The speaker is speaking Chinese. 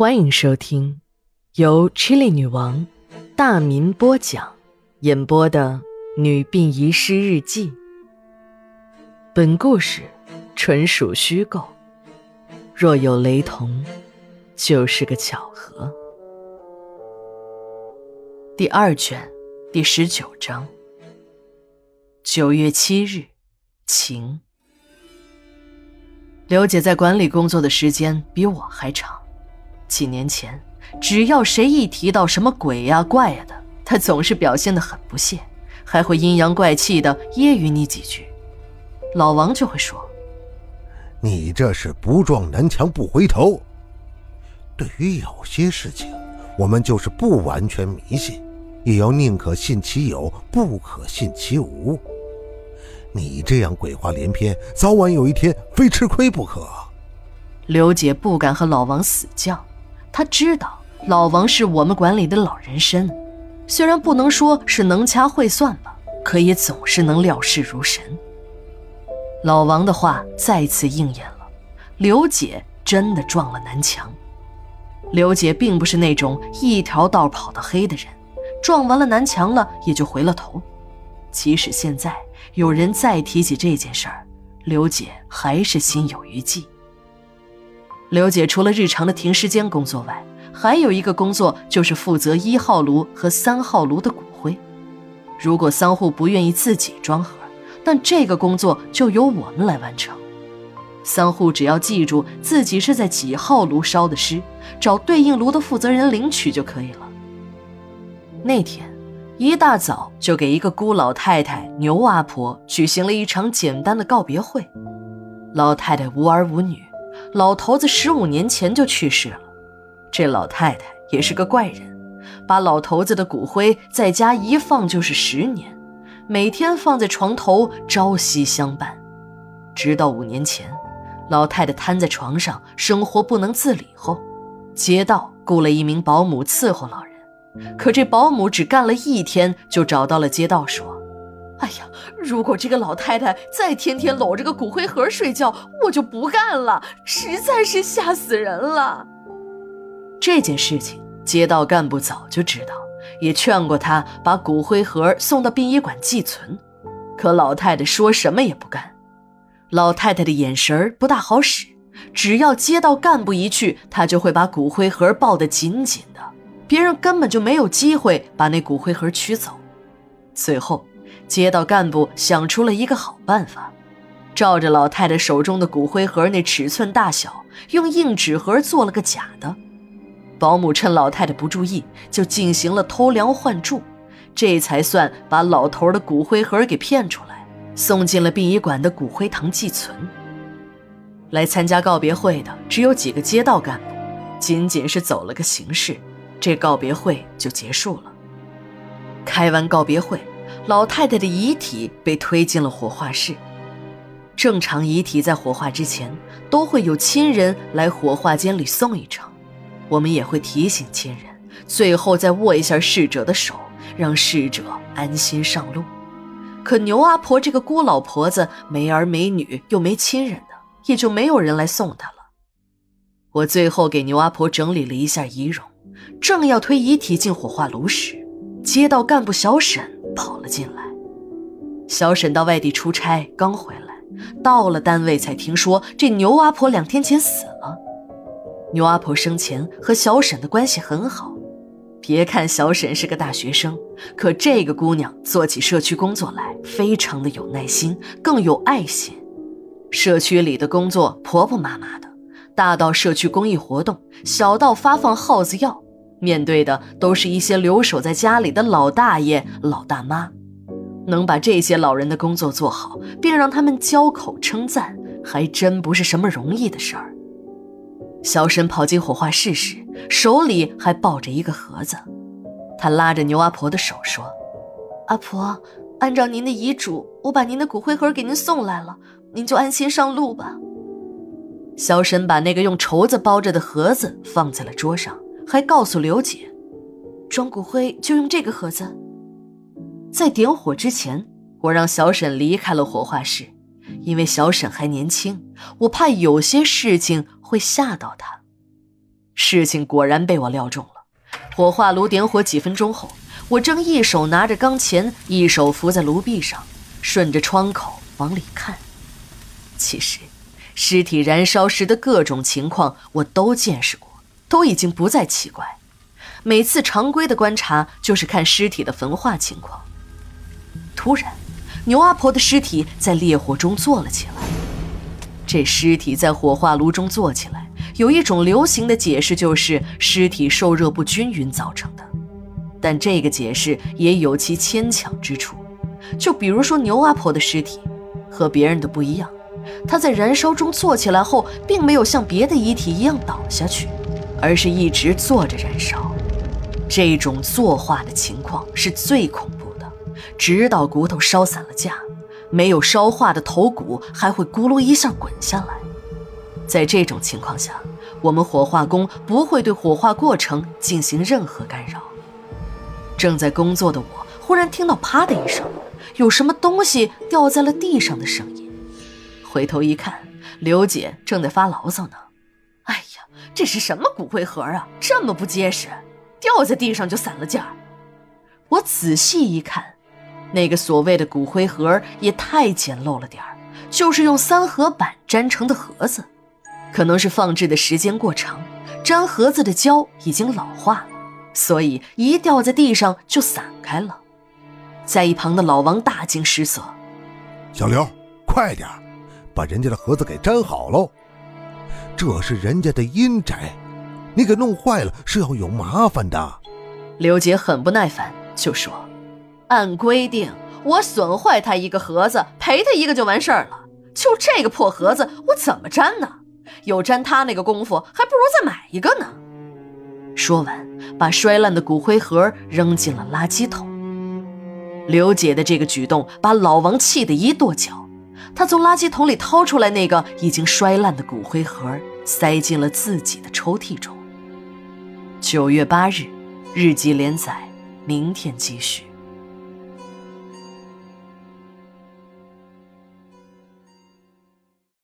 欢迎收听由 Chili 女王大民播讲、演播的《女病遗失日记》。本故事纯属虚构，若有雷同，就是个巧合。第二卷第十九章。九月七日，晴。刘姐在管理工作的时间比我还长。几年前，只要谁一提到什么鬼呀怪呀的，他总是表现得很不屑，还会阴阳怪气的揶揄你几句。老王就会说：“你这是不撞南墙不回头。”对于有些事情，我们就是不完全迷信，也要宁可信其有，不可信其无。你这样鬼话连篇，早晚有一天非吃亏不可。刘姐不敢和老王死犟。他知道老王是我们管理的老人参，虽然不能说是能掐会算吧，可也总是能料事如神。老王的话再次应验了，刘姐真的撞了南墙。刘姐并不是那种一条道跑到黑的人，撞完了南墙了也就回了头。即使现在有人再提起这件事儿，刘姐还是心有余悸。刘姐除了日常的停尸间工作外，还有一个工作就是负责一号炉和三号炉的骨灰。如果丧户不愿意自己装盒，但这个工作就由我们来完成。丧户只要记住自己是在几号炉烧的尸，找对应炉的负责人领取就可以了。那天一大早就给一个孤老太太牛阿婆举行了一场简单的告别会。老太太无儿无女。老头子十五年前就去世了，这老太太也是个怪人，把老头子的骨灰在家一放就是十年，每天放在床头朝夕相伴，直到五年前，老太太瘫在床上，生活不能自理后，街道雇了一名保姆伺候老人，可这保姆只干了一天就找到了街道说。哎呀，如果这个老太太再天天搂着个骨灰盒睡觉，我就不干了，实在是吓死人了。这件事情街道干部早就知道，也劝过他把骨灰盒送到殡仪馆寄存，可老太太说什么也不干。老太太的眼神不大好使，只要街道干部一去，她就会把骨灰盒抱得紧紧的，别人根本就没有机会把那骨灰盒取走。最后。街道干部想出了一个好办法，照着老太太手中的骨灰盒那尺寸大小，用硬纸盒做了个假的。保姆趁老太太不注意，就进行了偷梁换柱，这才算把老头的骨灰盒给骗出来，送进了殡仪馆的骨灰堂寄存。来参加告别会的只有几个街道干部，仅仅是走了个形式，这告别会就结束了。开完告别会。老太太的遗体被推进了火化室。正常遗体在火化之前都会有亲人来火化间里送一程，我们也会提醒亲人，最后再握一下逝者的手，让逝者安心上路。可牛阿婆这个孤老婆子没儿没女又没亲人的，也就没有人来送她了。我最后给牛阿婆整理了一下仪容，正要推遗体进火化炉时，街道干部小沈。跑了进来。小沈到外地出差，刚回来，到了单位才听说这牛阿婆两天前死了。牛阿婆生前和小沈的关系很好，别看小沈是个大学生，可这个姑娘做起社区工作来非常的有耐心，更有爱心。社区里的工作婆婆妈妈的，大到社区公益活动，小到发放耗子药。面对的都是一些留守在家里的老大爷、老大妈，能把这些老人的工作做好，并让他们交口称赞，还真不是什么容易的事儿。小沈跑进火化室时，手里还抱着一个盒子，他拉着牛阿婆的手说：“阿婆，按照您的遗嘱，我把您的骨灰盒给您送来了，您就安心上路吧。”小沈把那个用绸子包着的盒子放在了桌上。还告诉刘姐，装骨灰就用这个盒子。在点火之前，我让小沈离开了火化室，因为小沈还年轻，我怕有些事情会吓到他。事情果然被我料中了。火化炉点火几分钟后，我正一手拿着钢钳，一手扶在炉壁上，顺着窗口往里看。其实，尸体燃烧时的各种情况我都见识过，都已经不再奇怪。每次常规的观察就是看尸体的焚化情况。突然，牛阿婆的尸体在烈火中坐了起来。这尸体在火化炉中坐起来，有一种流行的解释就是尸体受热不均匀造成的。但这个解释也有其牵强之处。就比如说牛阿婆的尸体，和别人的不一样，她在燃烧中坐起来后，并没有像别的遗体一样倒下去，而是一直坐着燃烧。这种坐化的情况是最恐怖的，直到骨头烧散了架，没有烧化的头骨还会咕噜一下滚下来。在这种情况下，我们火化工不会对火化过程进行任何干扰。正在工作的我忽然听到“啪”的一声，有什么东西掉在了地上的声音。回头一看，刘姐正在发牢骚呢：“哎呀，这是什么骨灰盒啊？这么不结实！”掉在地上就散了架我仔细一看，那个所谓的骨灰盒也太简陋了点儿，就是用三合板粘成的盒子，可能是放置的时间过长，粘盒子的胶已经老化了，所以一掉在地上就散开了。在一旁的老王大惊失色：“小刘，快点把人家的盒子给粘好喽，这是人家的阴宅。”你给弄坏了是要有麻烦的，刘杰很不耐烦，就说：“按规定，我损坏他一个盒子，赔他一个就完事儿了。就这个破盒子，我怎么粘呢？有粘他那个功夫，还不如再买一个呢。”说完，把摔烂的骨灰盒扔进了垃圾桶。刘姐的这个举动把老王气得一跺脚，他从垃圾桶里掏出来那个已经摔烂的骨灰盒，塞进了自己的抽屉中。九月八日，日记连载，明天继续。